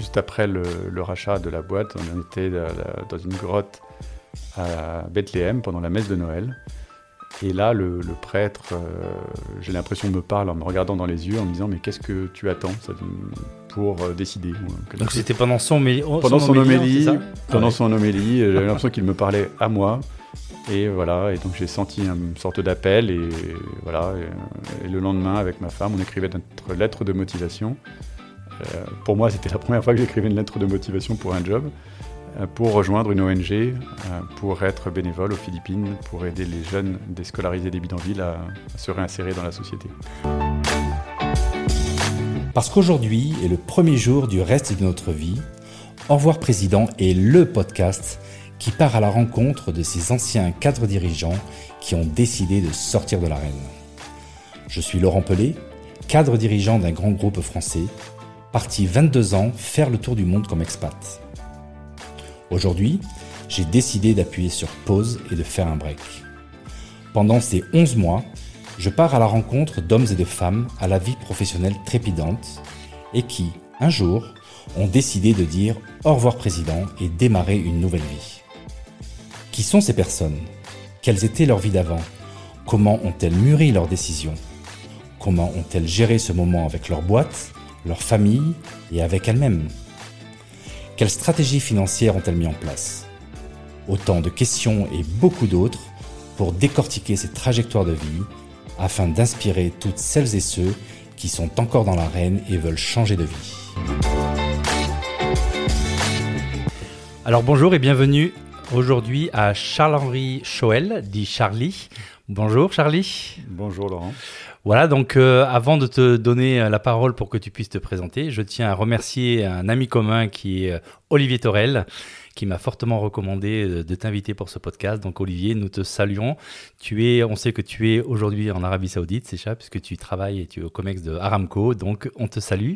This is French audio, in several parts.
juste après le, rachat de la boîte, on était dans une grotte à Bethléem pendant la messe de Noël. Et là, le, prêtre, euh, j'ai l'impression, me parle en me regardant dans les yeux, en me disant Mais qu'est-ce que tu attends pour euh, décider Donc c'était pendant son, homélie Pendant son, homélie, pendant ah son homélie, j'avais l'impression qu'il me parlait à moi. Et voilà, et donc j'ai senti une sorte d'appel, et voilà. Et, le lendemain, avec ma femme, on écrivait notre lettre de motivation. Euh, pour moi, c'était la première fois que j'écrivais une lettre de motivation pour un job. Euh, pour rejoindre une ONG, euh, pour être bénévole aux Philippines, pour aider les jeunes déscolarisés des bidonvilles à, se réinsérer dans la société. Parce qu'aujourd'hui est le premier jour du reste de notre vie, Au revoir Président est le podcast qui part à la rencontre de ces anciens cadres dirigeants qui ont décidé de sortir de l'arène. Je suis Laurent Pelé, cadre dirigeant d'un grand groupe français, parti 22 ans faire le tour du monde comme expat. Aujourd'hui, j'ai décidé d'appuyer sur pause et de faire un break. Pendant ces 11 mois, je pars à la rencontre d'hommes et de femmes à la vie professionnelle trépidante et qui, un jour, ont décidé de dire au revoir président et démarrer une nouvelle vie. Qui sont ces personnes? Quelles étaient leurs vies d'avant? Comment ont-elles mûri leurs décisions? Comment ont-elles géré ce moment avec leur boîte, leur famille et avec elles-mêmes quelles stratégies financières ont-elles mis en place? Autant de questions et beaucoup d'autres pour décortiquer ces trajectoires de vie afin d'inspirer toutes celles et ceux qui sont encore dans l'arène et veulent changer de vie. Alors bonjour et bienvenue aujourd'hui à Charles-Henri Choel, dit Charlie. Bonjour Charlie. Bonjour Laurent. Voilà, donc euh, avant de te donner euh, la parole pour que tu puisses te présenter, je tiens à remercier un ami commun qui est euh, Olivier Torel, qui m'a fortement recommandé de t'inviter pour ce podcast. Donc Olivier, nous te saluons. Tu es, on sait que tu es aujourd'hui en Arabie Saoudite, c'est ça, puisque tu travailles et tu es au COMEX de Aramco. Donc on te salue.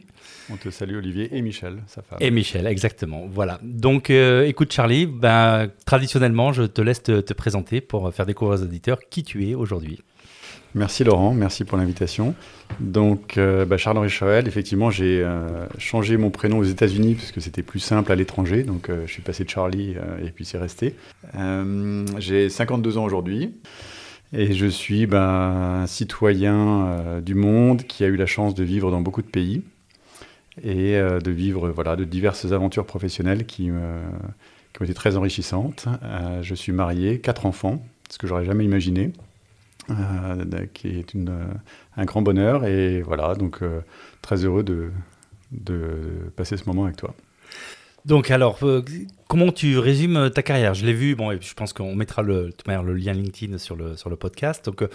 On te salue Olivier et Michel, sa femme. Et Michel, exactement. Voilà. Donc écoute Charlie, ben, traditionnellement, je te laisse te présenter pour faire découvrir aux auditeurs qui tu es aujourd'hui. Merci Laurent, merci pour l'invitation. Donc, euh, bah, Charles-Henri Choël, effectivement, j'ai euh, changé mon prénom aux États-Unis parce que c'était plus simple à l'étranger. Donc, euh, je suis passé de Charlie et puis c'est resté. j'ai 52 ans aujourd'hui et je suis bah, un citoyen du monde qui a eu la chance de vivre dans beaucoup de pays et de vivre voilà, de diverses aventures professionnelles qui, qui ont été très enrichissantes. je suis marié, quatre enfants, ce que j'aurais jamais imaginé. Euh, qui est une, euh, un grand bonheur. Et voilà, donc euh, très heureux de, de passer ce moment avec toi. Donc alors, comment tu résumes ta carrière? Je l'ai vu, bon, et je pense qu'on mettra le, le lien LinkedIn sur le, sur le podcast. Donc,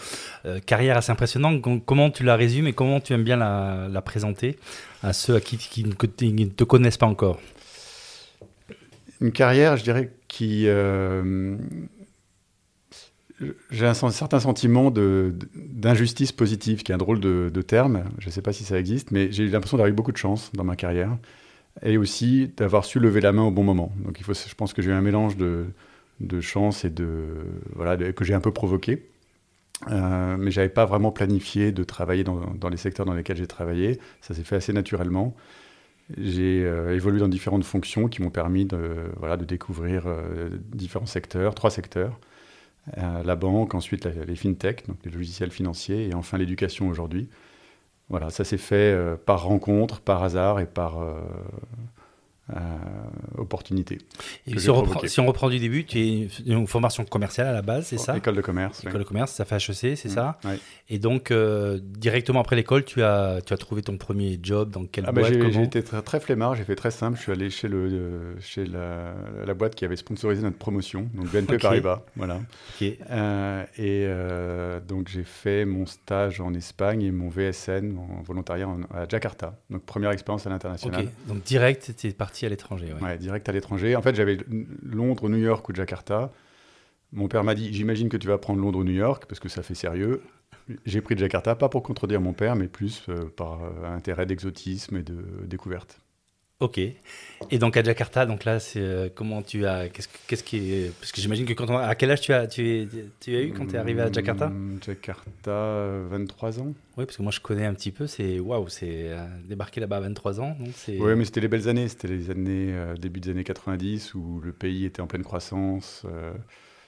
carrière assez impressionnante. Comment tu la résumes et comment tu aimes bien la, la présenter à ceux à qui, qui, ne te connaissent pas encore? Une carrière, je dirais, qui, j'ai un, certain sentiment d'injustice positive, qui est un drôle de, terme. Je ne sais pas si ça existe, mais j'ai l'impression d'avoir eu beaucoup de chance dans ma carrière et aussi d'avoir su lever la main au bon moment. Donc je pense que j'ai eu un mélange de, chance et de voilà que j'ai un peu provoqué. Euh, mais j'avais pas vraiment planifié de travailler dans, les secteurs dans lesquels j'ai travaillé. Ça s'est fait assez naturellement. J'ai euh, évolué dans différentes fonctions qui m'ont permis de, voilà, de découvrir euh, différents secteurs, trois secteurs. La banque, ensuite les fintech, donc les logiciels financiers, et enfin l'éducation aujourd'hui. Voilà, ça s'est fait euh, par rencontre, par hasard et par, euh, opportunité. Et si on, reprend, si on, reprend, du début, tu es une formation commerciale à la base, c'est ça? École de commerce. École de commerce, ça fait HEC, c'est mmh, ça? Et donc, euh, directement après l'école, tu as, tu as trouvé ton premier job dans quelle ah bah, boîte J'ai été très, très, flemmard, j'ai fait très simple. Je suis allé chez, le, euh, chez la, la, boîte qui avait sponsorisé notre promotion, donc BNP Paribas. Voilà. et donc, j'ai fait mon stage en Espagne et mon VSN, mon volontariat à Jakarta. Donc, première expérience à l'international. Donc, direct, tu es parti à l'étranger. Ouais. direct à l'étranger. En fait, j'avais Londres, New York ou Jakarta. Mon père m'a dit J'imagine que tu vas prendre Londres ou New York parce que ça fait sérieux. J'ai pris Jakarta, pas pour contredire mon père, mais plus euh, par euh, intérêt d'exotisme et de découverte. Ok. Et donc à Jakarta, donc là, c'est euh, comment tu as, qu'est-ce, qu'est-ce qui est, parce que j'imagine que quand on, à quel âge tu as, tu, es, tu as eu quand tu es arrivé à Jakarta? Mmh, Jakarta, 23 ans. Oui, parce que moi je connais un petit peu. C'est waouh, c'est euh, débarquer là-bas à 23 ans, donc c'est. Oui, mais c'était les belles années. C'était les années euh, début des années 90 où le pays était en pleine croissance. euh,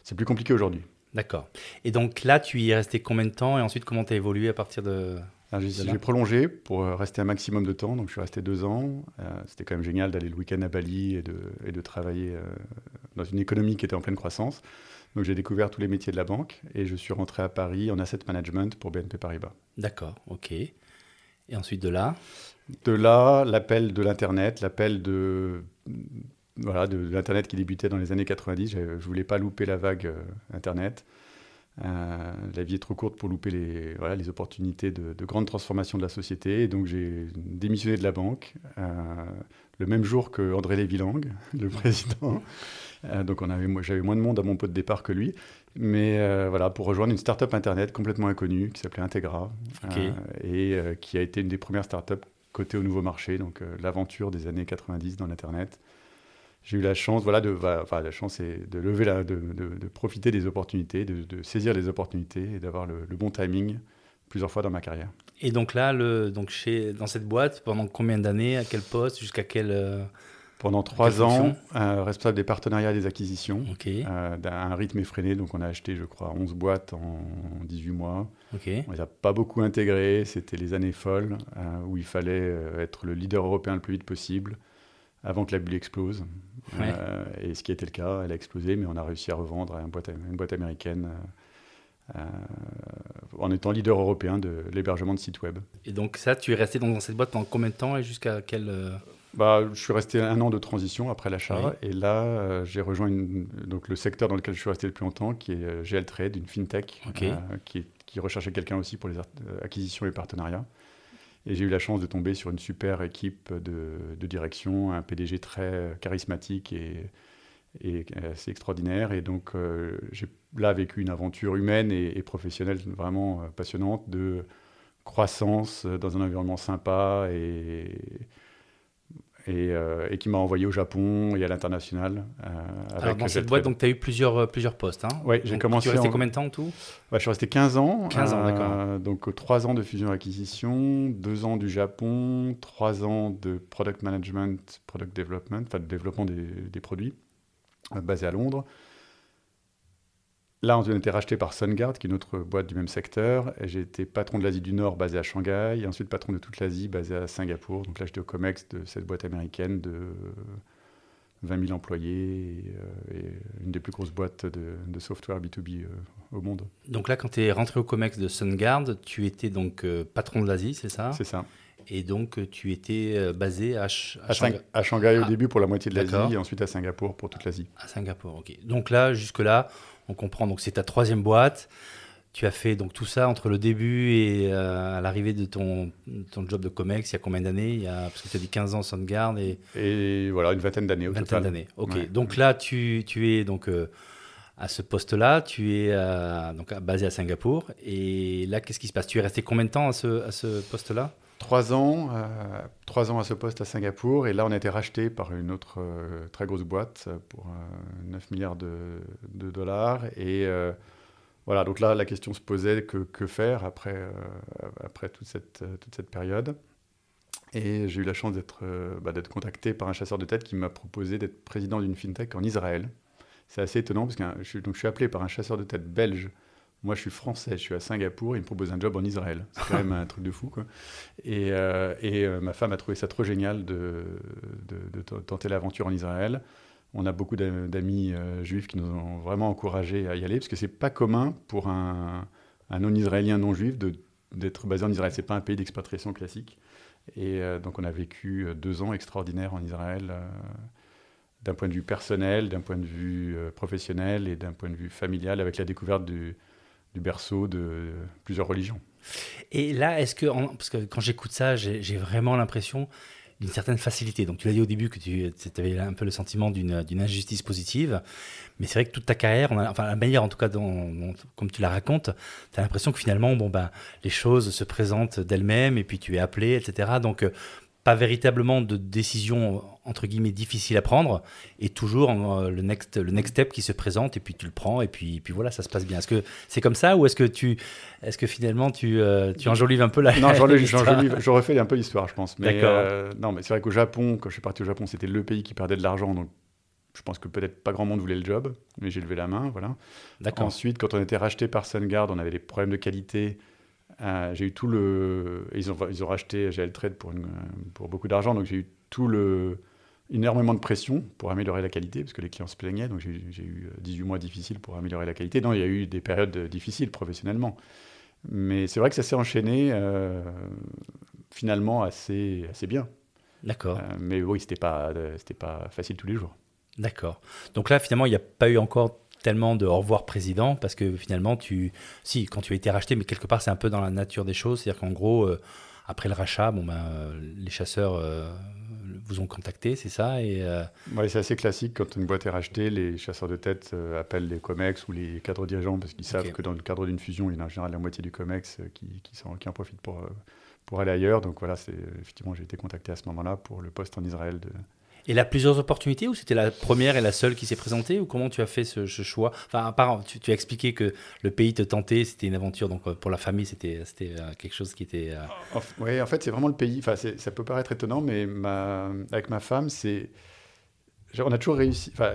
c'est plus compliqué aujourd'hui. D'accord. Et donc là, tu y es resté combien de temps et ensuite comment tu as évolué à partir de. Alors, J'ai prolongé pour euh, rester un maximum de temps, donc je suis resté deux ans. Euh, C'était quand même génial d'aller le week-end à Bali et de, et de travailler euh, dans une économie qui était en pleine croissance. Donc j'ai découvert tous les métiers de la banque et je suis rentré à Paris en asset management pour BNP Paribas. D'accord, ok. Et ensuite de là, De là, l'appel de l'Internet, l'appel de, voilà, de, l'Internet qui débutait dans les années 90. Je ne voulais pas louper la vague euh, Internet. Euh, la vie est trop courte pour louper les, voilà, les opportunités de, de grande transformation de la société. Et donc j'ai démissionné de la banque euh, le même jour que André Lévy-Lang, le président. Euh, donc on avait, j'avais moins de monde à mon pot de départ que lui. Mais voilà, pour rejoindre une start-up Internet complètement inconnue qui s'appelait Integra et qui a été une des premières start-up cotées au nouveau marché, donc l'aventure des années 90 dans l'Internet. J'ai eu la chance, voilà, de, enfin, la chance est de lever la, de, de- de profiter des opportunités, de, de saisir les opportunités et d'avoir le, le bon timing plusieurs fois dans ma carrière. et donc là, le, donc chez, dans cette boîte, pendant combien d'années, à quel poste, jusqu'à quel. euh, Pendant trois ans, euh, responsable des partenariats et des acquisitions, Ok, euh, d'un rythme effréné. Donc on a acheté, je crois, 11 boîtes en 18 mois. ok. On les a pas beaucoup intégrés. C'était les années folles euh, où il fallait être le leader européen le plus vite possible avant que la bulle explose. Ouais. Euh, et ce qui était le cas, elle a explosé, mais on a réussi à revendre à une boîte, une boîte américaine euh, euh, en étant leader européen de l'hébergement de sites web. Et donc ça, tu es resté dans cette boîte pendant combien de temps et jusqu'à quel. euh, Bah, je suis resté un an de transition après l'achat Oui. et là j'ai rejoint une- donc le secteur dans lequel je suis resté le plus longtemps qui est GL Trade, une fintech qui, qui recherchait quelqu'un aussi pour les acquisitions et partenariats. Et j'ai eu la chance de tomber sur une super équipe de, direction, un PDG très charismatique et, assez extraordinaire. Et donc euh, j'ai là vécu une aventure humaine et, et professionnelle vraiment euh, passionnante de croissance euh, dans un environnement sympa et, et, euh, et qui m'a envoyé au Japon et à l'international. euh, Alors dans cette boîte, tu as eu plusieurs, euh, plusieurs postes. Hein Ouais, j'ai commencé Tu es resté en- combien de temps en tout je suis resté 15 ans. 15 ans, d'accord. Donc 3 ans de fusion-acquisition, 2 ans du Japon, 3 ans de product management, product development, enfin de développement des, des produits, basé à Londres. Là, on a été racheté par SunGuard, qui est une autre boîte du même secteur. J'ai été patron de l'Asie du Nord, basé à Shanghai, et ensuite patron de toute l'Asie, basé à Singapour. Donc là, j'étais au COMEX de cette boîte américaine de 20 000 employés et, euh, et une des plus grosses boîtes de, de software B2B euh, au monde. Donc là, quand tu es rentré au COMEX de SunGuard, tu étais donc euh, patron de l'Asie, c'est ça? C'est ça. Et donc tu étais basé à, Ch- à À, Shanghai- Sing- à Shanghai au Ah, début pour la moitié de l'Asie et ensuite à Singapour pour toute l'Asie. à Singapour. Ok. Donc là, jusque là, on comprend. Donc c'est ta troisième boîte. Tu as fait donc tout ça entre le début et euh, à l'arrivée de ton, ton job de COMEX. Il y a combien d'années? Il y a parce que tu as dit 15 ans SunGuard et Et voilà, une vingtaine d'années au vingtaine d'années. Ok. Ouais. Donc là, tu, tu es donc euh, à ce poste-là. Tu es euh, donc basé à Singapour. Et là, qu'est-ce qui se passe? Tu es resté combien de temps à ce, à ce poste-là? Trois ans, euh, trois ans à ce poste à Singapour. Et là, on a été racheté par une autre euh, très grosse boîte pour euh, 9 milliards de, dollars. Et euh, voilà, donc là, la question se posait que, faire après, après toute, cette, toute cette période. Et j'ai eu la chance d'être bah, contacté par un chasseur de tête qui m'a proposé d'être président d'une fintech en Israël. C'est assez étonnant parce que je, suis- donc je suis appelé par un chasseur de tête belge. Moi, je suis français, je suis à Singapour, il me propose un job en Israël. C'est quand même un truc de fou. Et, euh, euh, ma femme a trouvé ça trop génial de, tenter l'aventure en Israël. On a beaucoup d'a- d'amis euh, juifs qui nous ont vraiment encouragés à y aller parce que c'est pas commun pour un, non-israélien non-juif d'être basé en Israël. C'est pas un pays d'expatriation classique. Et donc, on a vécu deux ans extraordinaires en Israël, d'un point de vue personnel, d'un point de vue professionnel et d'un point de vue familial, avec la découverte du, du berceau de plusieurs religions. Et là, est-ce que, parce que quand j'écoute ça, j'ai vraiment l'impression d'une certaine facilité. Donc, tu l'as dit au début que tu avais un peu le sentiment d'une injustice positive. Mais c'est vrai que toute ta carrière, enfin, la manière en tout cas comme tu la racontes, tu as l'impression que finalement, bon, ben, les choses se présentent d'elles-mêmes et puis tu es appelé, etc. Donc, euh, pas véritablement de décision entre guillemets difficile à prendre. Et toujours euh, le next le next step qui se présente et puis tu le prends et puis puis voilà ça se passe bien. Est-ce que c'est comme ça ou est-ce que tu est-ce que finalement tu euh, tu enjolives un peu la non j'enjolive je refais un peu l'histoire je pense. Mais euh, non mais c'est vrai qu'au Japon quand je suis parti au Japon c'était le pays qui perdait de l'argent donc je pense que peut-être pas grand monde voulait le job mais j'ai levé la main voilà. Ensuite quand on était racheté par Sungard on avait des problèmes de qualité euh, j'ai eu tout le. Ils ont, ils ont racheté GL Trade pour, une, pour beaucoup d'argent, donc j'ai eu tout le. énormément de pression pour améliorer la qualité, parce que les clients se plaignaient, donc j'ai eu 18 mois difficiles pour améliorer la qualité. Non, il y a eu des périodes difficiles professionnellement. Mais c'est vrai que ça s'est enchaîné euh, finalement assez, assez bien. D'accord. Euh, mais oui, c'était pas, c'était pas facile tous les jours. D'accord. Donc là, finalement, il n'y a pas eu encore tellement de au revoir président parce que finalement tu si quand tu as été racheté mais quelque part c'est un peu dans la nature des choses. C'est-à-dire qu'en gros euh, après le rachat bon ben euh, les chasseurs euh, vous ont contacté c'est ça et ouais, c'est assez classique quand une boîte est rachetée les chasseurs de tête appellent les comex ou les cadres dirigeants parce qu'ils savent que dans le cadre d'une fusion il y a en général la moitié du comex qui, qui, sont, qui en profitent pour pour aller ailleurs. Donc voilà c'est effectivement j'ai été contacté à ce moment-là pour le poste en Israël de et là, plusieurs opportunités ou c'était la première et la seule qui s'est présentée ou comment tu as fait ce, choix? Enfin, à part, tu, as expliqué que le pays te tentait, c'était une aventure, donc euh, pour la famille, c'était euh, quelque chose qui était. Euh, oui, en fait, c'est vraiment le pays. Enfin, ça peut paraître étonnant, mais ma, avec ma femme, c'est. On a toujours réussi. Enfin,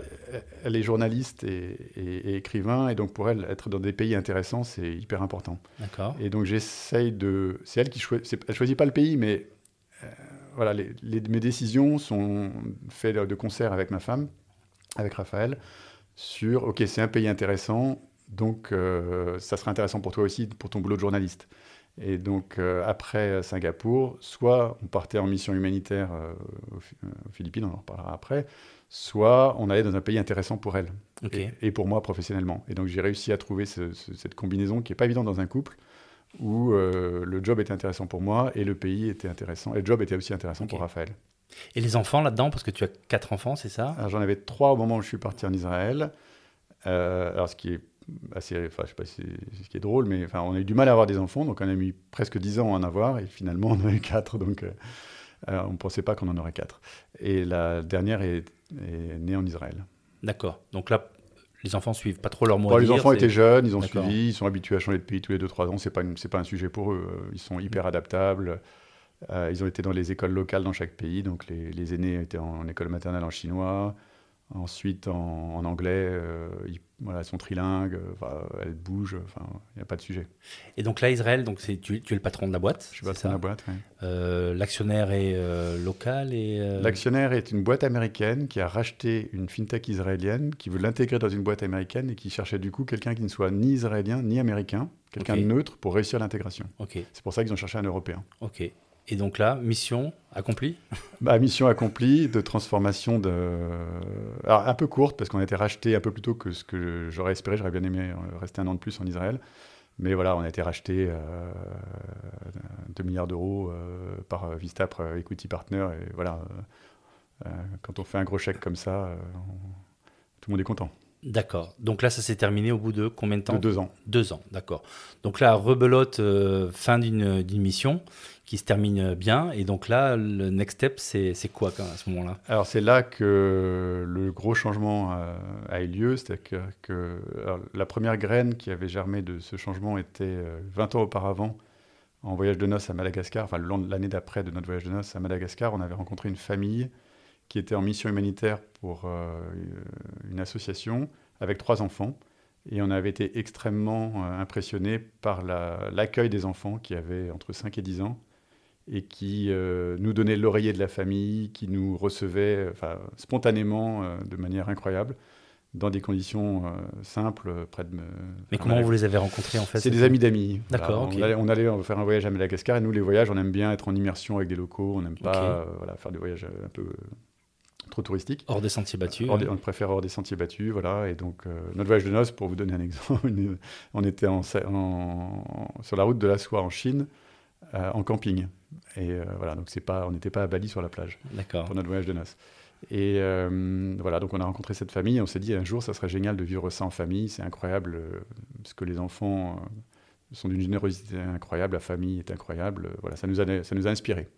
elle est journaliste et, et, écrivain, et donc pour elle, être dans des pays intéressants, c'est hyper important. D'accord. Et donc j'essaye de. C'est elle qui choisit. Elle choisit pas le pays, mais voilà, mes décisions sont faites de concert avec ma femme, avec Raphaël, sur OK, c'est un pays intéressant, donc euh, ça sera intéressant pour toi aussi, pour ton boulot de journaliste. Et donc, euh, après Singapour, soit on partait en mission humanitaire euh, aux, Philippines, on en reparlera après, soit on allait dans un pays intéressant pour elle et, pour moi professionnellement. Et donc, j'ai réussi à trouver cette combinaison qui n'est pas évidente dans un couple, où euh, le job était intéressant pour moi et le pays était intéressant. Et le job était aussi intéressant pour Raphaël. Et les enfants là-dedans, parce que tu as quatre enfants, c'est ça? J'en avais trois au moment où je suis parti en Israël. Euh, alors, ce qui est assez. Enfin, je sais pas si c'est ce qui est drôle, mais enfin, on a eu du mal à avoir des enfants, donc on a mis presque dix ans à en avoir, et finalement, on en a eu quatre, donc euh, on ne pensait pas qu'on en aurait quatre. Et la dernière est, est née en Israël. D'accord. Donc là, les enfants suivent pas trop leur mot Les enfants étaient jeunes, ils ont suivi, ils sont habitués à changer de pays tous les 2-3 ans. C'est pas pas un sujet pour eux. Ils sont hyper adaptables. Euh, ils ont été dans les écoles locales dans chaque pays. Donc les, les aînés étaient en, école maternelle en chinois. Ensuite, en, anglais, euh, ils, voilà, sont trilingues, euh, elles bougent, enfin, il n'y a pas de sujet. Et donc là, Israël, donc tu, tu, es le patron de la boîte Je suis patron de la boîte, oui. Euh, l'actionnaire est local et... L'actionnaire est une boîte américaine qui a racheté une fintech israélienne, qui veut l'intégrer dans une boîte américaine et qui cherchait du coup quelqu'un qui ne soit ni israélien ni américain, quelqu'un de neutre pour réussir l'intégration. Ok. C'est pour ça qu'ils ont cherché un Européen. Ok. Et donc là, mission accomplie bah, Mission accomplie de transformation de... Alors, un peu courte, parce qu'on a été racheté un peu plus tôt que ce que j'aurais espéré. J'aurais bien aimé rester un an de plus en Israël. Mais voilà, on a été racheté euh, 2 milliards d'euros euh, par Vistapre Equity Partner. Et voilà, euh, quand on fait un gros chèque comme ça, euh, tout le monde est content. D'accord. Donc là, ça s'est terminé au bout de combien de temps? De deux ans. Deux ans, d'accord. Donc là, rebelote, fin d'une mission qui se termine bien. Et donc là, le next step, c'est quoi à ce moment-là? Alors c'est là que le gros changement a, eu lieu. C'est-à-dire que, la première graine qui avait germé de ce changement était 20 euh, ans auparavant, en voyage de noces à Madagascar, enfin l'année d'après de notre voyage de noces à Madagascar, on avait rencontré une famille qui était en mission humanitaire pour euh, une association avec trois enfants. Et on avait été extrêmement euh, impressionnés par l'accueil des enfants qui avaient entre 5 et 10 ans et qui euh, nous donnait l'oreiller de la famille, qui nous recevait enfin, spontanément euh, de manière incroyable dans des conditions euh, simples près de. Mais comment vous les avez rencontrés en fait C'est des amis d'amis. D'accord. on, allait, faire un voyage à Madagascar et nous les voyages, on aime bien être en immersion avec des locaux, on n'aime pas voilà, faire des voyages un peu trop touristiques. Hors des sentiers battus. on préfère hors des sentiers battus, voilà. Et donc notre voyage de noces, pour vous donner un exemple, on était en, sur la route de la soie en Chine. En camping. Et euh, voilà, donc c'est pas, on n'était pas à Bali sur la plage pour notre voyage de noces. Et euh, voilà, donc on a rencontré cette famille et on s'est dit un jour, ça serait génial de vivre ça en famille. C'est incroyable euh, parce que les enfants sont d'une générosité incroyable, la famille est incroyable. Voilà, ça nous a, ça nous a inspiré.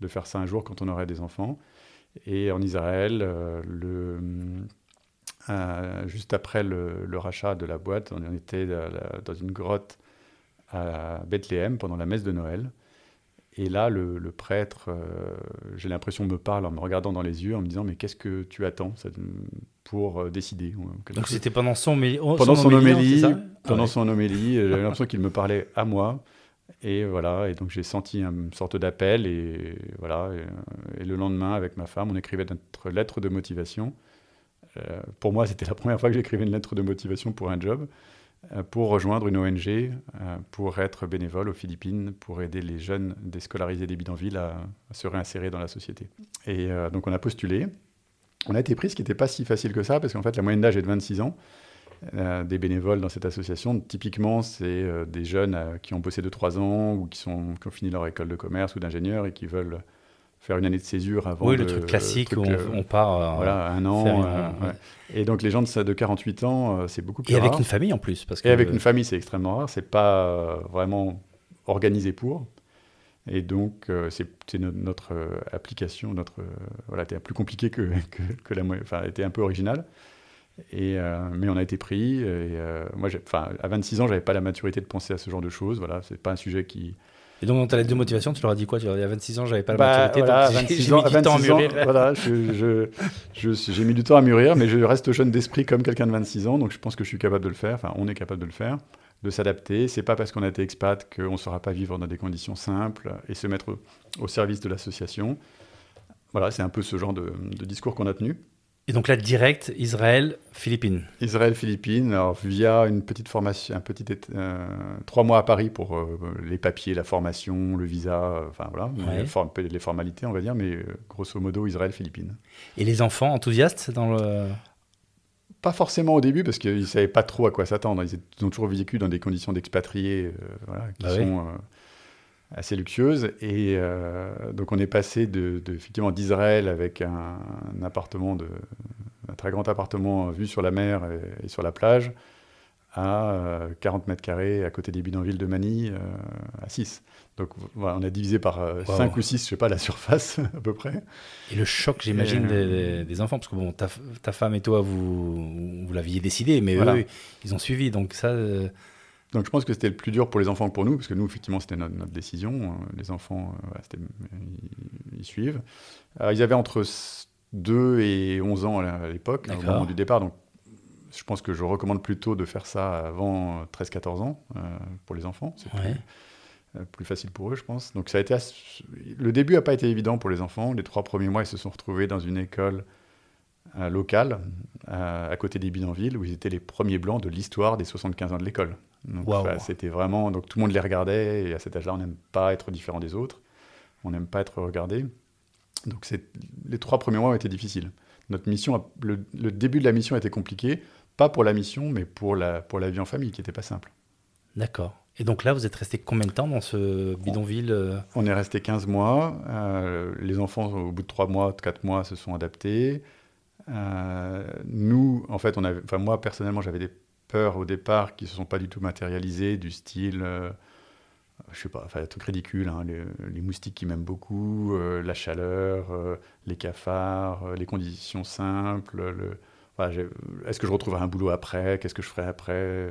de faire ça un jour quand on aurait des enfants. Et en Israël, le, juste après le, rachat de la boîte, on était dans une grotte à Bethléem pendant la messe de Noël. Et là, le, prêtre, euh, j'ai l'impression, me parle en me regardant dans les yeux, en me disant Mais qu'est-ce que tu attends pour euh, décider Donc c'était pendant son, homélie Pendant son, homélie, pendant son homélie, j'avais l'impression qu'il me parlait à moi. Et voilà, et donc j'ai senti une sorte d'appel, et voilà. Et, le lendemain, avec ma femme, on écrivait notre lettre de motivation. Euh, pour moi, c'était la première fois que j'écrivais une lettre de motivation pour un job. Euh, pour rejoindre une ONG, euh, pour être bénévole aux Philippines, pour aider les jeunes déscolarisés des bidonvilles à, se réinsérer dans la société. Et euh, donc on a postulé. On a été pris, ce qui n'était pas si facile que ça, parce qu'en fait la moyenne d'âge est de 26 ans. des bénévoles dans cette association, typiquement, c'est des jeunes qui ont bossé de 3 ans ou qui, sont, qui ont fini leur école de commerce ou d'ingénieur et qui veulent faire une année de césure avant. Oui, le truc classique où on, part. Euh, voilà, un an. Euh, Et donc les gens de, de 48 ans, euh, c'est beaucoup plus Et avec une famille en plus. Parce que... Et avec une famille, c'est extrêmement rare. C'est pas vraiment organisé pour. Et donc, c'est notre application, notre voilà, était plus compliqué que, que, que la enfin, était un peu original. Et, mais on a été pris. Et, moi, enfin, à 26 ans, j'avais pas la maturité de penser à ce genre de choses. Voilà, c'est pas un sujet qui, et donc, dans ta lettre de motivation, tu leur as dit quoi? Tu leur as dit, à 26 ans, j'avais pas la bah, maturité. Voilà, donc 26 ans, mis du temps à mûrir. voilà, j'ai mis du temps à mûrir, mais je reste jeune d'esprit comme quelqu'un de 26 ans, donc je pense que je suis capable de le faire. Enfin, on est capable de le faire, de s'adapter. C'est pas parce qu'on a été expat qu'on ne saura pas vivre dans des conditions simples et se mettre au, service de l'association. Voilà, c'est un peu ce genre de, de discours qu'on a tenu. Et donc là, direct, Israël, Philippines. Israël, Philippines, alors via une petite formation, un petit euh, trois mois à Paris pour euh, les papiers, la formation, le visa, euh, enfin voilà, les, formalités, on va dire, mais grosso modo, Israël, Philippines. Et les enfants enthousiastes dans le pas forcément au début parce qu'ils ne savaient pas trop à quoi s'attendre. Ils ont toujours vécu dans des conditions d'expatriés voilà, qui bah sont assez luxueuse. Et euh, donc on est passé de, effectivement d'Israël avec un, appartement, de, un très grand appartement vu sur la mer et, sur la plage, à 40 euh, mètres carrés à côté des bidonvilles de Manille, euh, à 6. Donc voilà, on a divisé par 5 ou 6, je sais pas, la surface à peu près. Et le choc, j'imagine, des, enfants, parce que bon, ta, ta femme et toi, vous, vous l'aviez décidé, mais eux, ils ont suivi. Donc ça, donc je pense que c'était le plus dur pour les enfants que pour nous, parce que nous, effectivement, c'était notre, décision. Euh, les enfants, euh, ils, suivent. ils avaient entre 2 et 11 ans à l'époque, au moment du départ. Donc je pense que je recommande plutôt de faire ça avant 13-14 ans euh, pour les enfants. C'est plus, facile pour eux, je pense. Donc ça a été le début n'a pas été évident pour les enfants. Les trois premiers mois, ils se sont retrouvés dans une école locale à côté des bidonvilles où ils étaient les premiers blancs de l'histoire des 75 ans de l'école. Donc c'était vraiment donc tout le monde les regardait et à cet âge-là on n'aime pas être différent des autres, on n'aime pas être regardé. Donc les trois premiers mois ont été difficiles. Notre mission, le, début de la mission était compliqué, pas pour la mission mais pour la pour la vie en famille qui n'était pas simple. D'accord. Et donc là, vous êtes resté combien de temps dans ce bidonville euh? On est resté 15 mois. Euh, les enfants, au bout de 3 mois, 4 mois, se sont adaptés. Euh, nous, en fait, on avait, moi personnellement, j'avais des peurs au départ qui ne se sont pas du tout matérialisées, du style, euh, je sais pas, enfin, truc ridicule, hein, les, moustiques qui m'aiment beaucoup, euh, la chaleur, les cafards, les conditions simples, le, est-ce que je retrouverai un boulot après, qu'est-ce que je ferai après,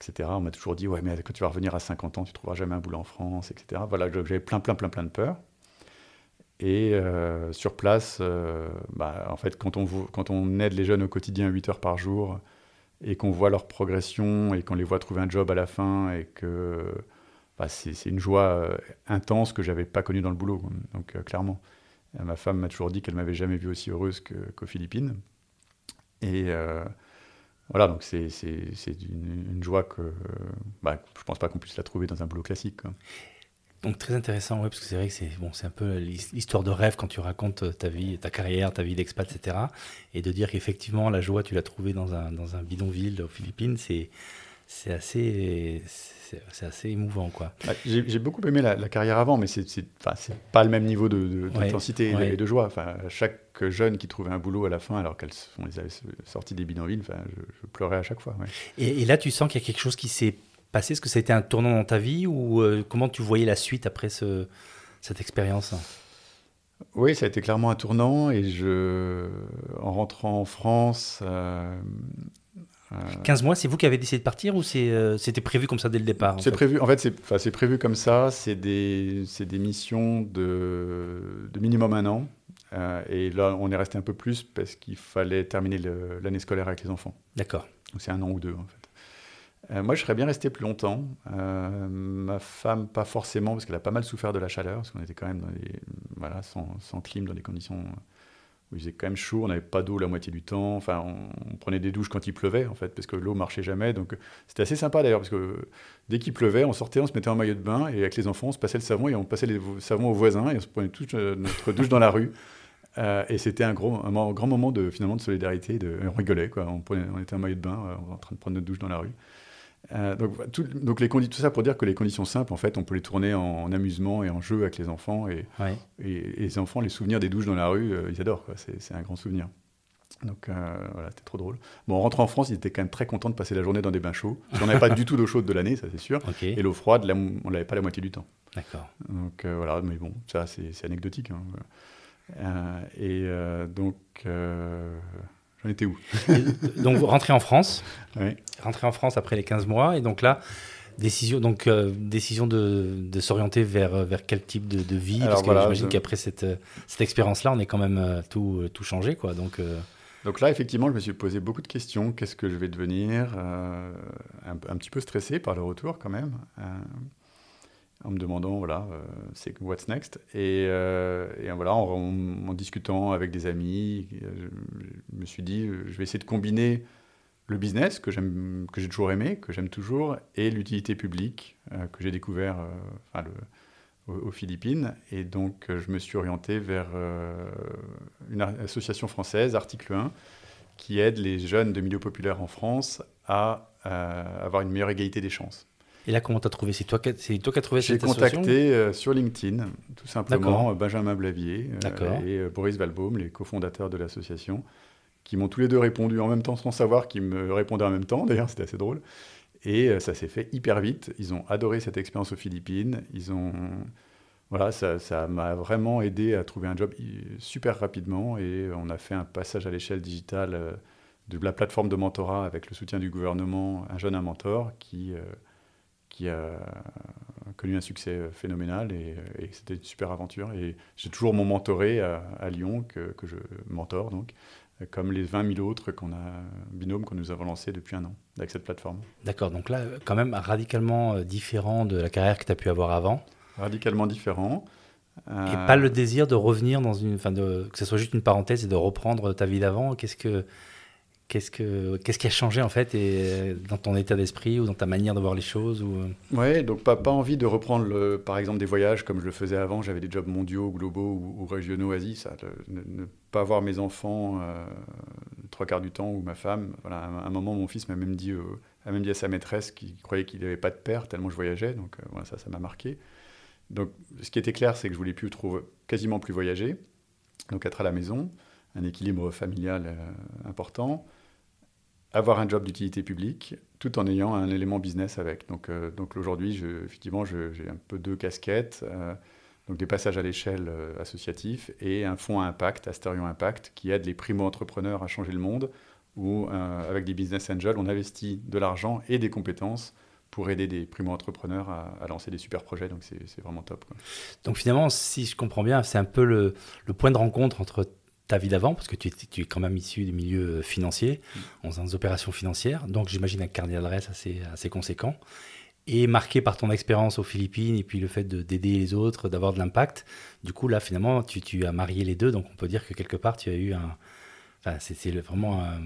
etc. On m'a toujours dit, ouais, mais quand tu vas revenir à 50 ans, tu trouveras jamais un boulot en France, etc. Voilà, j'avais plein, plein, plein, plein de peurs. Et sur place, bah, en fait, quand on, aide les jeunes au quotidien 8 heures par jour, et qu'on voit leur progression et qu'on les voit trouver un job à la fin et que bah, c'est une joie euh, intense que j'avais pas connue dans le boulot. Donc euh, clairement, ma femme m'a toujours dit qu'elle m'avait jamais vue aussi heureuse qu'aux Philippines. Et euh, voilà, donc c'est une, une, joie que bah, je pense pas qu'on puisse la trouver dans un boulot classique. Donc très intéressant, ouais, parce que c'est vrai que c'est bon, c'est un peu l'histoire de rêve quand tu racontes euh, ta vie, ta carrière, ta vie d'expat, etc. Et de dire qu'effectivement la joie tu l'as trouvée dans un, dans un bidonville aux Philippines, c'est c'est assez c'est assez émouvant quoi. J'ai beaucoup aimé la, carrière avant, mais c'est pas le même niveau d'intensité de, de, et de joie. Enfin, chaque jeune qui trouvait un boulot à la fin, alors qu'elles les avait sorties des bidonvilles, enfin, je, pleurais à chaque fois. Et, et, là, tu sens qu'il y a quelque chose qui s'est passé? Est-ce que ça a été un tournant dans ta vie ou euh, comment tu voyais la suite après ce, cette expérience? Oui, ça a été clairement un tournant et je, en rentrant en France, 15 mois, c'est vous qui avez décidé de partir ou euh, c'était prévu comme ça dès le départ C'est prévu, en fait, c'est prévu comme ça. C'est des, des, missions de, de, minimum un an. Euh, et là, on est resté un peu plus parce qu'il fallait terminer l'année scolaire avec les enfants. D'accord. Donc c'est un an ou deux en fait. Euh, moi, je serais bien resté plus longtemps. ma femme, pas forcément, parce qu'elle a pas mal souffert de la chaleur, parce qu'on était quand même voilà, sans, sans clim, dans des conditions il faisait quand même chaud, on n'avait pas d'eau la moitié du temps, enfin on, prenait des douches quand il pleuvait en fait, parce que l'eau marchait jamais, donc c'était assez sympa d'ailleurs, parce que dès qu'il pleuvait, on sortait, on se mettait en maillot de bain, et avec les enfants, on se passait le savon, et on passait les savons aux voisins, et on se prenait toute euh, notre douche dans la rue. Euh, et c'était un, gros, un, grand moment de, finalement, de solidarité, de, on rigolait, quoi. On, était en maillot de bain, euh, en train de prendre notre douche dans la rue. Euh, donc, tout, donc les tout ça pour dire que les conditions simples, en fait, on peut les tourner en, amusement et en jeu avec les enfants. Et, et, les enfants, les souvenirs des douches dans la rue, euh, ils adorent. C'est un grand souvenir. Donc euh, voilà, c'était trop drôle. Bon, en rentrant en France, ils étaient quand même très contents de passer la journée dans des bains chauds. On n'avait pas du tout d'eau chaude de l'année, ça c'est sûr. Et l'eau froide, on l'avait pas la moitié du temps. D'accord. Donc voilà, mais bon, ça c'est anecdotique. Hein. et donc on était où Donc, vous rentrez en France. Oui. En France après les 15 mois. Et donc là, décision, donc, euh, décision de, de s'orienter vers, euh, vers quel type de, de vie? Parce que j'imagine qu'après cette, cette expérience-là, on est quand même euh, tout, tout changé. Quoi. Donc, donc là, effectivement, je me suis posé beaucoup de questions. Qu'est-ce que je vais devenir un, un, petit peu stressé par le retour quand même en me demandant voilà euh, c'est what's next? Et, euh, voilà en, discutant avec des amis je, me suis dit je vais essayer de combiner le business que j'aime que j'ai toujours aimé que j'aime toujours et l'utilité publique euh, que j'ai découvert enfin, aux, Philippines. Et donc je me suis orienté vers une association française article 1 qui aide les jeunes de milieux populaires en France à avoir une meilleure égalité des chances et là, comment tu as trouvé C'est toi, qui toi qui as trouvé cette association J'ai contacté euh, sur LinkedIn, tout simplement, euh, Benjamin Blavier euh, et Boris Valbaum, les cofondateurs de l'association, qui m'ont tous les deux répondu en même temps sans savoir qu'ils me répondaient en même temps. D'ailleurs, c'était assez drôle. Et ça s'est fait hyper vite. Ils ont adoré cette expérience aux Philippines. Ils ont... Voilà, ça m'a vraiment aidé à trouver un job super rapidement. Et on a fait un passage à l'échelle digitale de la plateforme de mentorat avec le soutien du gouvernement, un jeune un mentor, qui qui a connu un succès phénoménal et, c'était une super aventure. Et j'ai toujours mon mentoré à, Lyon que, que, je mentore donc, comme les 20 000 autres qu'on a, binômes que nous avons lancés depuis un an avec cette plateforme. D'accord, donc là, quand même radicalement euh, différent de la carrière que tu as pu avoir avant. Radicalement différent. Et pas le désir de revenir dans une, enfin de, que ce soit juste une parenthèse et de reprendre ta vie d'avant. Qu'est-ce que, Qu'est-ce, que, qu'est-ce qui a changé en fait et dans ton état d'esprit ou dans ta manière de voir les choses ou... Euh? Ouais, donc pas, pas envie de reprendre le, par exemple des voyages comme je le faisais avant. J'avais des jobs mondiaux, globaux ou, régionaux, Asie. Ça, ne, pas voir mes enfants euh, trois quarts du temps ou ma femme. Voilà, à un moment, mon fils m'a même dit, euh, a même dit à sa maîtresse qu'il croyait qu'il n'avait pas de père tellement je voyageais. Donc voilà, ça, ça m'a marqué. Donc ce qui était clair, c'est que je voulais plus trouver, quasiment plus voyager. Donc être à la maison, un équilibre familial important avoir un job d'utilité publique tout en ayant un élément business avec. Donc, euh, donc aujourd'hui, effectivement, j'ai un peu deux casquettes. Euh, donc des passages à l'échelle euh, associatif et un fonds à impact, Asterion Impact, qui aide les primo-entrepreneurs à changer le monde, où avec des business angels, on investit de l'argent et des compétences pour aider des primo-entrepreneurs à, lancer des super projets. Donc c'est vraiment top. Donc finalement, si je comprends bien, c'est un peu le, point de rencontre entre ta vie d'avant, parce que tu es, tu es, quand même issu du milieu euh, financier, mm. dans des opérations financières, donc j'imagine un carnet d'adresse assez, assez conséquent, et marqué par ton expérience aux Philippines, et puis le fait d'aider les autres, d'avoir de l'impact, du coup là finalement tu, tu, as marié les deux, donc on peut dire que quelque part tu as eu un... Enfin, c'est vraiment un,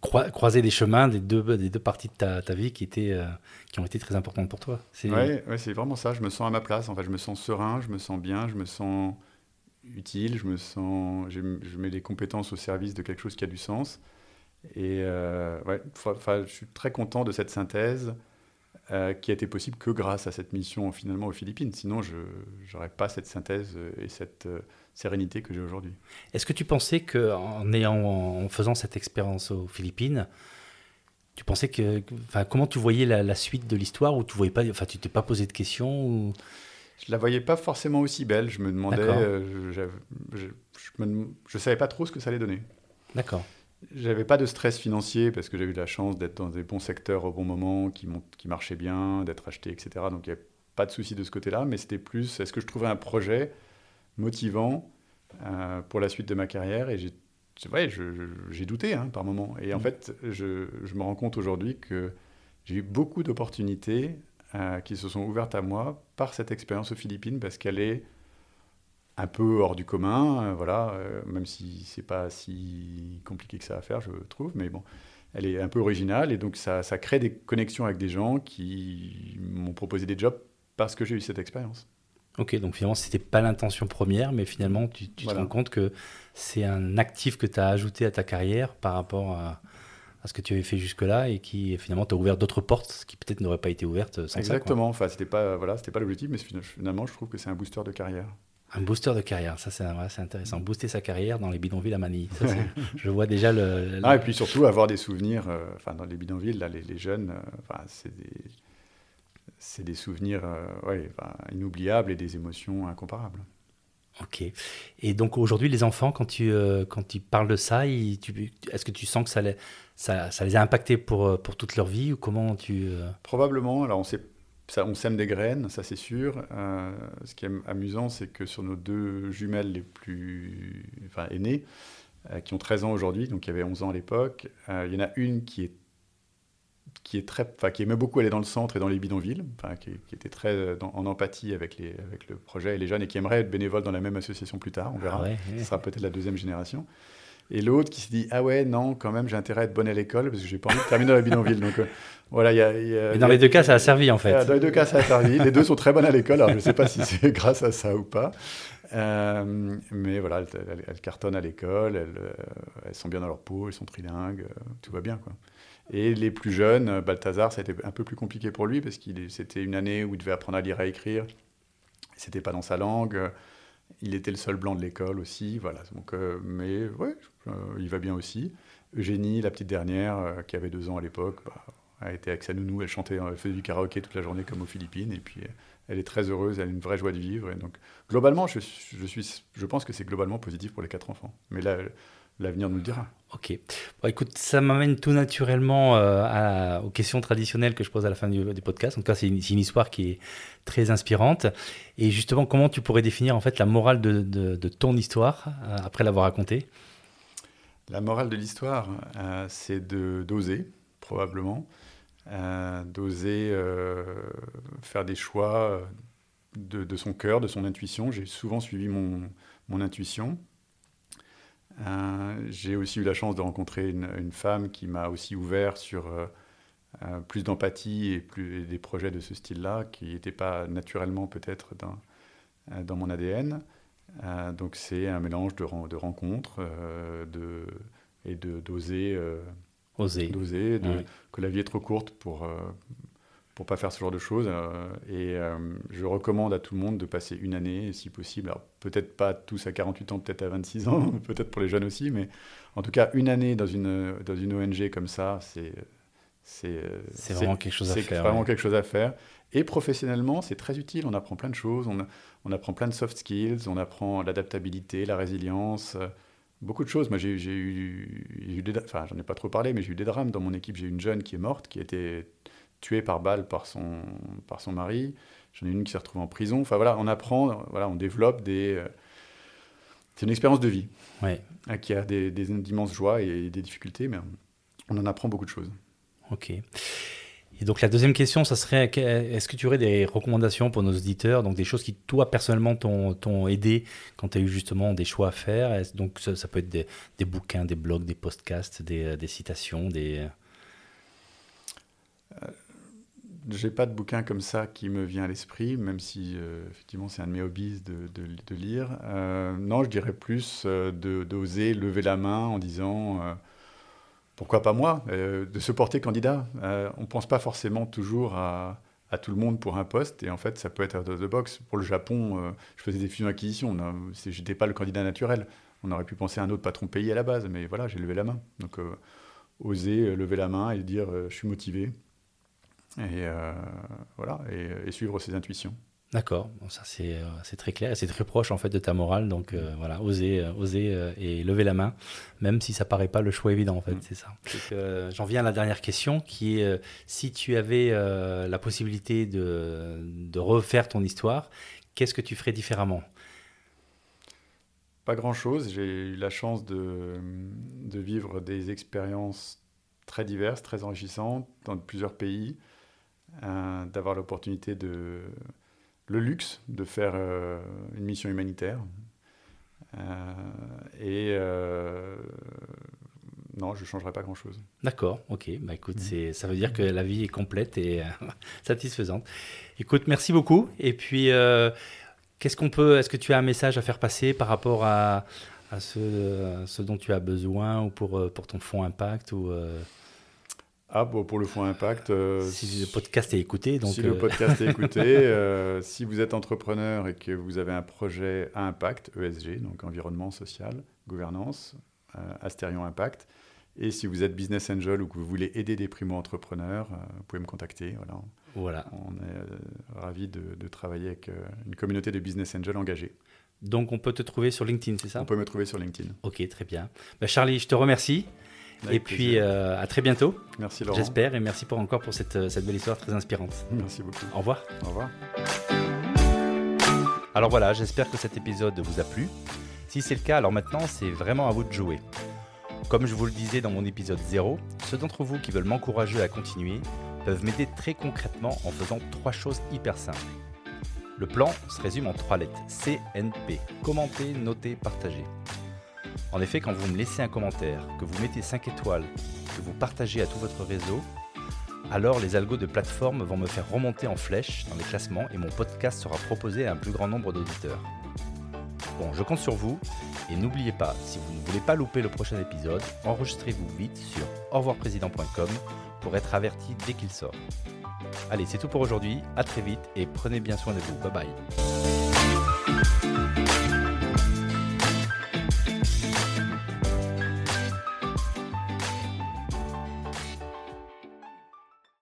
croiser des chemins des deux, des deux parties de ta, ta vie qui, étaient, euh, qui ont été très importantes pour toi. Oui, ouais, c'est vraiment ça, je me sens à ma place, en fait, je me sens serein, je me sens bien, je me sens utile, je me sens, je, mets les compétences au service de quelque chose qui a du sens. Et euh, ouais, je suis très content de cette synthèse euh, qui a été possible que grâce à cette mission finalement aux Philippines. Sinon, je n'aurais pas cette synthèse et cette euh, sérénité que j'ai aujourd'hui. Est-ce que tu pensais ayant, en faisant cette expérience aux Philippines, tu pensais que, comment tu voyais la, suite de l'histoire ou tu voyais t'es pas posé de questions ou... je la voyais pas forcément aussi belle. Je me demandais, euh, je, je, je, savais pas trop ce que ça allait donner. D'accord. J'avais pas de stress financier parce que j'ai eu la chance d'être dans des bons secteurs au bon moment, qui, qui marchaient bien, d'être acheté, etc. Donc il n'y avait pas de souci de ce côté-là, mais c'était plus, est-ce que je trouvais un projet motivant euh, pour la suite de ma carrière? Et j'ai ouais, j'ai douté hein, par moment. Et en mm. fait, je, me rends compte aujourd'hui que j'ai eu beaucoup d'opportunités euh, qui se sont ouvertes à moi par cette expérience aux Philippines parce qu'elle est un peu hors du commun, euh, voilà, euh, même si c'est pas si compliqué que ça à faire, je trouve, mais bon, elle est un peu originale et donc ça, ça crée des connexions avec des gens qui m'ont proposé des jobs parce que j'ai eu cette expérience. Ok, donc finalement, ce n'était pas l'intention première, mais finalement, tu, tu te rends compte que c'est un actif que tu as ajouté à ta carrière par rapport à, à ce que tu avais fait jusque-là et qui finalement t'a ouvert d'autres portes qui peut-être n'auraient pas été ouvertes sans Exactement. enfin, c'était pas voilà, c'était pas l'objectif, mais finalement, je trouve que c'est un booster de carrière. Un booster de carrière, ça c'est intéressant. Booster sa carrière dans les bidonvilles à Manille. je vois déjà le, Ah, et puis surtout avoir des souvenirs. Euh, dans les bidonvilles, là, les, jeunes, euh, c'est des des souvenirs euh, ouais, inoubliables et des émotions incomparables. Ok. Et donc aujourd'hui, les enfants, quand tu, euh, quand tu parles de ça, est-ce que tu sens que ça les, a impactés pour, euh, pour toute leur vie ou comment tu... Euh? Probablement. Alors on, sème des graines, ça c'est sûr. ce qui est amusant, c'est que sur nos deux jumelles les plus enfin, aînées, qui ont 13 ans aujourd'hui, donc il y avait 11 ans à l'époque, il y en a une qui est qui est très, qui aimait beaucoup aller dans le centre et dans les bidonvilles, qui, qui, était très en empathie avec, les, avec le projet. Et les jeunes et qui aimerait être bénévole dans la même association plus tard. On verra. Ah Ce sera peut-être la deuxième génération. Et l'autre qui se dit ah ouais non quand même j'ai intérêt à être bonne à l'école parce que j'ai pas envie de terminer dans la bidonville. Donc euh, voilà il y a, dans les deux cas ça a servi en fait. Dans les deux cas ça a servi. Les deux sont très bonnes à l'école. Alors je sais pas si c'est grâce à ça ou pas. Euh, mais voilà elles, cartonnent à l'école elles, euh, elles, sont bien dans leur peau elles sont trilingues tout va bien quoi et les plus jeunes, euh, Balthazar, ça a été un peu plus compliqué pour lui parce que c'était une année où il devait apprendre à lire et à écrire. C'était pas dans sa langue. Il était le seul blanc de l'école aussi. Voilà. Donc, euh, mais ouais, euh, il va bien aussi. Eugénie, la petite dernière, qui avait deux ans à l'époque, bah, a été avec sa nounou. Elle chantait, elle faisait du karaoké toute la journée comme aux Philippines. Et puis, elle est très heureuse. Elle a une vraie joie de vivre. Et donc, globalement, je, je, suis, je pense que c'est globalement positif pour les quatre enfants. Mais là, l'avenir nous le dira. Ok. Bon, écoute, ça m'amène tout naturellement euh, aux questions traditionnelles que je pose à la fin du, podcast. En tout cas, c'est une, une, histoire qui est très inspirante. Et justement, comment tu pourrais définir en fait la morale de, de, ton histoire euh, après l'avoir racontée? La morale de l'histoire, euh, c'est d'oser, probablement. d'oser faire des choix de, de, son cœur, de son intuition. J'ai souvent suivi mon, mon intuition j'ai aussi eu la chance de rencontrer une, femme qui m'a aussi ouvert sur euh, euh, plus d'empathie et, plus, des projets de ce style-là, qui n'étaient pas naturellement peut-être dans, dans mon ADN. donc c'est un mélange de, de rencontres de, et d'oser. Oser. D'oser, que la vie est trop courte pour, pour pas faire ce genre de choses. Euh, et euh, je recommande à tout le monde de passer une année, si possible. Alors, peut-être pas tous à 48 ans, peut-être à 26 ans, peut-être pour les jeunes aussi, mais en tout cas, une année dans une, dans une ONG comme ça, c'est. C'est vraiment quelque chose à faire. C'est vraiment quelque chose à faire. Et professionnellement, c'est très utile. On apprend plein de choses. On, on apprend plein de soft skills. On apprend l'adaptabilité, la résilience. Euh, beaucoup de choses. Moi, j'ai eu, eu, des, enfin, j'en ai pas trop parlé, mais j'ai eu des drames dans mon équipe. J'ai eu une jeune qui est morte, qui était tuée par balle par son, par son mari. J'en ai une qui s'est retrouvée en prison. Enfin voilà, on apprend, voilà, on développe des. Euh, c'est une expérience de vie ouais. Hein, qui a des, des immenses joies et des difficultés, mais on en apprend beaucoup de choses. Ok. Et donc la deuxième question, ça serait est-ce que tu aurais des recommandations pour nos auditeurs, donc des choses qui toi personnellement t'ont aidé quand tu as eu justement des choix à faire? Donc ça, peut être des, des, bouquins, des blogs, des podcasts, des, des citations, des... Euh, j'ai pas de bouquin comme ça qui me vient à l'esprit, même si euh, effectivement c'est un de mes hobbies de, lire. Euh, non, je dirais plus euh, d'oser lever la main en disant pourquoi pas moi, de se porter candidat. on ne pense pas forcément toujours à, tout le monde pour un poste, et en fait ça peut être out of the box. Pour le Japon, je faisais des fusions-acquisitions, je n'étais pas le candidat naturel. On aurait pu penser à un autre patron pays à la base, mais voilà, j'ai levé la main. Donc oser lever la main et dire je suis motivé et, euh, voilà, et, suivre ses intuitions. D'accord, bon, ça c'est euh, c'est très clair c'est très proche en fait de ta morale. Donc euh, voilà, oser, euh, oser euh, et lever la main, même si ça paraît pas le choix évident en fait, Mm. c'est ça. Euh, J'en viens à la dernière question qui est si tu avais la possibilité de, de refaire ton histoire, qu'est-ce que tu ferais différemment? Pas grand-chose. J'ai eu la chance de, de vivre des expériences très diverses, très enrichissantes dans plusieurs pays, euh, d'avoir l'opportunité de le luxe de faire euh, une mission humanitaire. Euh, et non, je ne changerai pas grand-chose. D'accord, ok. Bah écoute, c'est, ça veut dire que la vie est complète et satisfaisante. Écoute, merci beaucoup. Et puis, qu'est-ce qu'on peut, est-ce que tu as un message à faire passer par rapport à, à ce, à ce dont tu as besoin ou pour, pour ton fonds impact ou euh, Ah, bon, pour le Fonds Impact, euh, si le podcast est écouté donc si le euh, podcast est écouté, euh, si vous êtes entrepreneur et que vous avez un projet à impact, ESG, donc environnement, social, gouvernance, Astérion Impact, et si vous êtes business angel ou que vous voulez aider des primo-entrepreneurs, vous pouvez me contacter. Voilà. voilà. On est ravis de, de travailler avec une communauté de business angels engagés. Donc on peut te trouver sur LinkedIn, c'est ça? On peut me trouver sur LinkedIn. Ok, très bien. Bah, Charlie, je te remercie. Avec et puis euh, à très bientôt, Merci Laurent. j'espère, et merci pour encore pour cette, cette belle histoire très inspirante. Merci beaucoup. Au revoir. Au revoir. Alors voilà, j'espère que cet épisode vous a plu. Si c'est le cas, alors maintenant c'est vraiment à vous de jouer. Comme je vous le disais dans mon épisode 0, ceux d'entre vous qui veulent m'encourager à continuer peuvent m'aider très concrètement en faisant trois choses hyper simples. Le plan se résume en trois lettres CNP commenter, noter, partager. En effet, quand vous me laissez un commentaire, que vous mettez 5 étoiles, que vous partagez à tout votre réseau, alors les algos de plateforme vont me faire remonter en flèche dans les classements et mon podcast sera proposé à un plus grand nombre d'auditeurs. Bon, je compte sur vous et n'oubliez pas, si vous ne voulez pas louper le prochain épisode, enregistrez-vous vite sur aurevoirprésident.com pour être averti dès qu'il sort. Allez, c'est tout pour aujourd'hui, à très vite et prenez bien soin de vous, bye bye.